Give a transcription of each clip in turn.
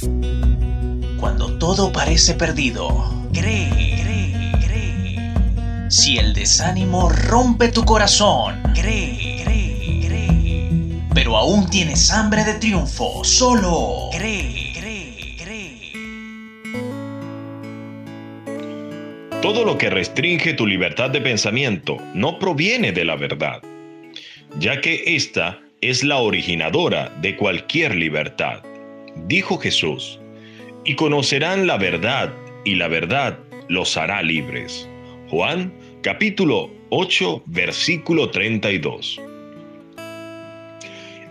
Cuando todo parece perdido, cree, cree, cree. Si el desánimo rompe tu corazón, cree, cree, cree. Pero aún tienes hambre de triunfo, solo cree, cree, cree. Todo lo que restringe tu libertad de pensamiento no proviene de la verdad, ya que ésta es la originadora de cualquier libertad. Dijo Jesús, y conocerán la verdad, y la verdad los hará libres. Juan capítulo 8 versículo 32.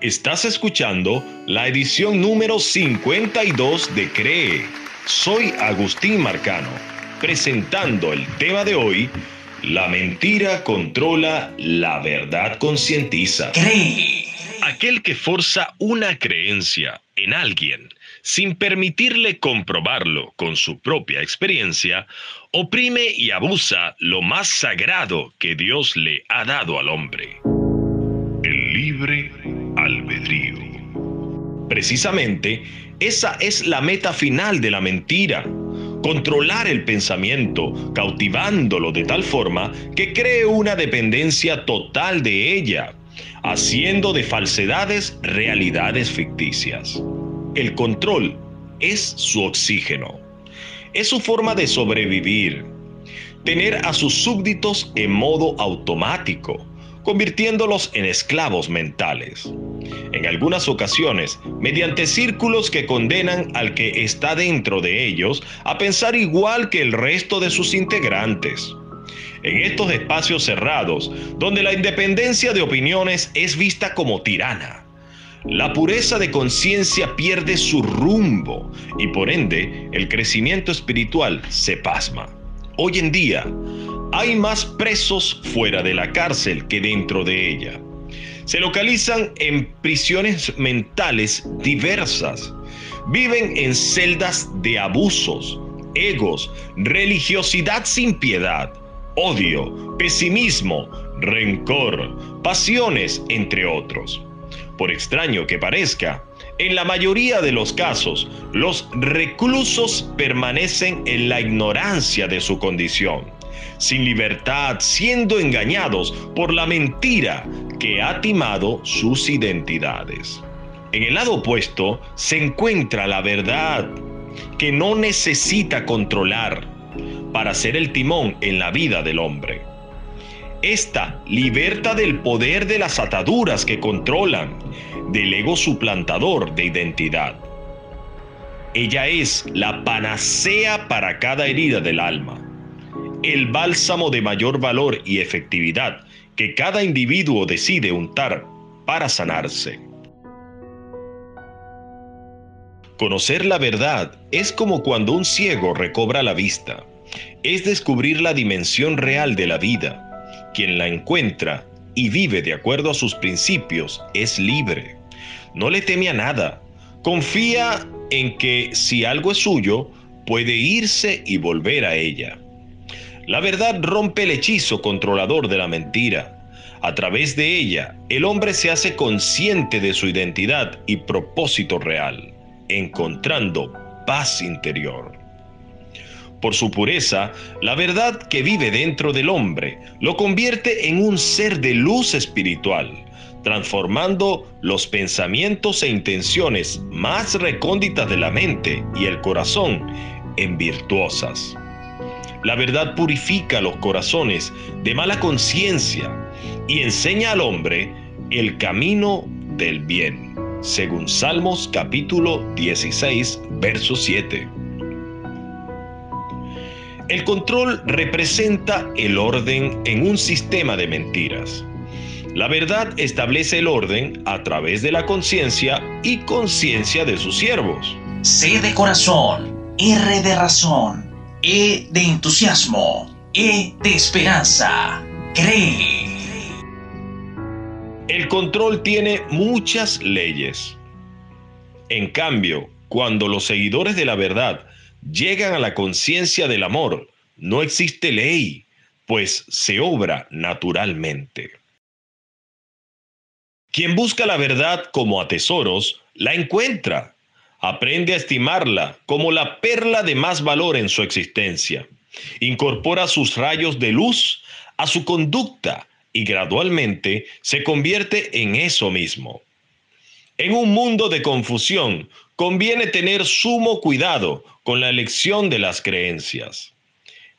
Estás escuchando la edición número 52 de Cree. Soy Agustín Marcano, presentando el tema de hoy, La mentira controla, la verdad concientiza. Cree. Aquel que forza una creencia en alguien sin permitirle comprobarlo con su propia experiencia, oprime y abusa lo más sagrado que Dios le ha dado al hombre. El libre albedrío. Precisamente, esa es la meta final de la mentira. Controlar el pensamiento, cautivándolo de tal forma que cree una dependencia total de ella, haciendo de falsedades realidades ficticias. El control es su oxígeno, es su forma de sobrevivir, tener a sus súbditos en modo automático, convirtiéndolos en esclavos mentales. En algunas ocasiones, mediante círculos que condenan al que está dentro de ellos a pensar igual que el resto de sus integrantes. En estos espacios cerrados, donde la independencia de opiniones es vista como tirana, la pureza de conciencia pierde su rumbo y por ende el crecimiento espiritual se pasma. Hoy en día hay más presos fuera de la cárcel que dentro de ella. Se localizan en prisiones mentales diversas. Viven en celdas de abusos, egos, religiosidad sin piedad, odio, pesimismo, rencor, pasiones, entre otros. Por extraño que parezca, en la mayoría de los casos, los reclusos permanecen en la ignorancia de su condición, sin libertad, siendo engañados por la mentira que ha timado sus identidades. En el lado opuesto se encuentra la verdad, que no necesita controlar para ser el timón en la vida del hombre. Esta liberta del poder de las ataduras que controlan, del ego suplantador de identidad. Ella es la panacea para cada herida del alma, el bálsamo de mayor valor y efectividad que cada individuo decide untar para sanarse. Conocer la verdad es como cuando un ciego recobra la vista, es descubrir la dimensión real de la vida quien la encuentra y vive de acuerdo a sus principios es libre. No le teme a nada. Confía en que si algo es suyo, puede irse y volver a ella. La verdad rompe el hechizo controlador de la mentira. A través de ella, el hombre se hace consciente de su identidad y propósito real, encontrando paz interior. Por su pureza, la verdad que vive dentro del hombre lo convierte en un ser de luz espiritual, transformando los pensamientos e intenciones más recónditas de la mente y el corazón en virtuosas. La verdad purifica los corazones de mala conciencia y enseña al hombre el camino del bien, según Salmos capítulo 16, verso 7. El control representa el orden en un sistema de mentiras. La verdad establece el orden a través de la conciencia y conciencia de sus siervos. C de corazón, R de razón, E de entusiasmo, E de esperanza. Cree. El control tiene muchas leyes. En cambio, cuando los seguidores de la verdad llegan a la conciencia del amor, no existe ley, pues se obra naturalmente. Quien busca la verdad como a tesoros, la encuentra. Aprende a estimarla como la perla de más valor en su existencia. Incorpora sus rayos de luz a su conducta y gradualmente se convierte en eso mismo. En un mundo de confusión, conviene tener sumo cuidado con la elección de las creencias.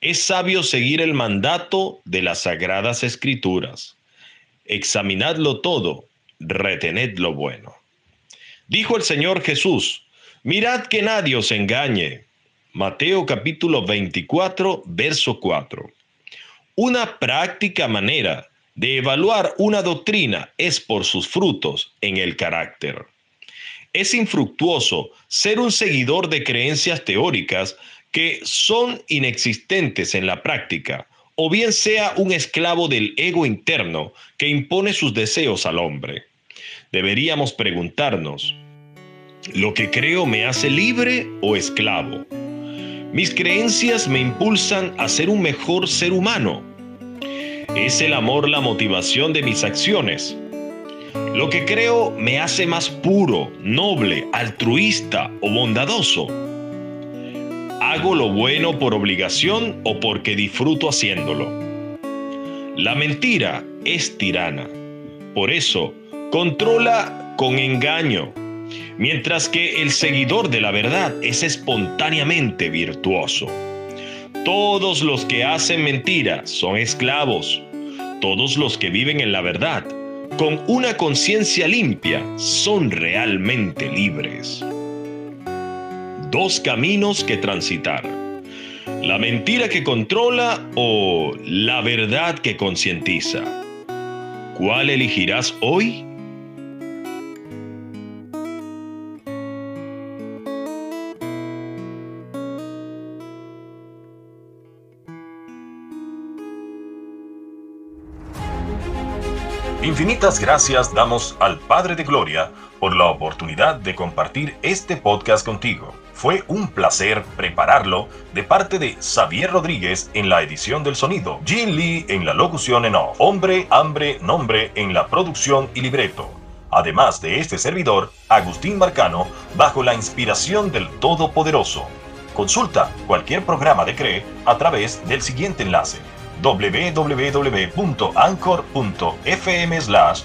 Es sabio seguir el mandato de las sagradas escrituras. Examinadlo todo, retened lo bueno. Dijo el Señor Jesús, mirad que nadie os engañe. Mateo capítulo 24, verso 4. Una práctica manera de evaluar una doctrina es por sus frutos en el carácter. Es infructuoso ser un seguidor de creencias teóricas que son inexistentes en la práctica, o bien sea un esclavo del ego interno que impone sus deseos al hombre. Deberíamos preguntarnos, ¿lo que creo me hace libre o esclavo? Mis creencias me impulsan a ser un mejor ser humano ¿Es el amor la motivación de mis acciones? Lo que creo me hace más puro, noble, altruista o bondadoso. ¿Hago lo bueno por obligación o porque disfruto haciéndolo? La mentira es tirana. Por eso, controla con engaño, mientras que el seguidor de la verdad es espontáneamente virtuoso. Todos los que hacen mentira son esclavos. Todos los que viven en la verdad, con una conciencia limpia, son realmente libres. Dos caminos que transitar. La mentira que controla o la verdad que concientiza. ¿Cuál elegirás hoy? Infinitas gracias damos al Padre de Gloria por la oportunidad de compartir este podcast contigo. Fue un placer prepararlo de parte de Xavier Rodríguez en la edición del sonido, Jin Lee en la locución en off, Hombre, Hambre, Nombre en la producción y libreto. Además de este servidor, Agustín Marcano, bajo la inspiración del Todopoderoso. Consulta cualquier programa de CRE a través del siguiente enlace www.anchor.fm slash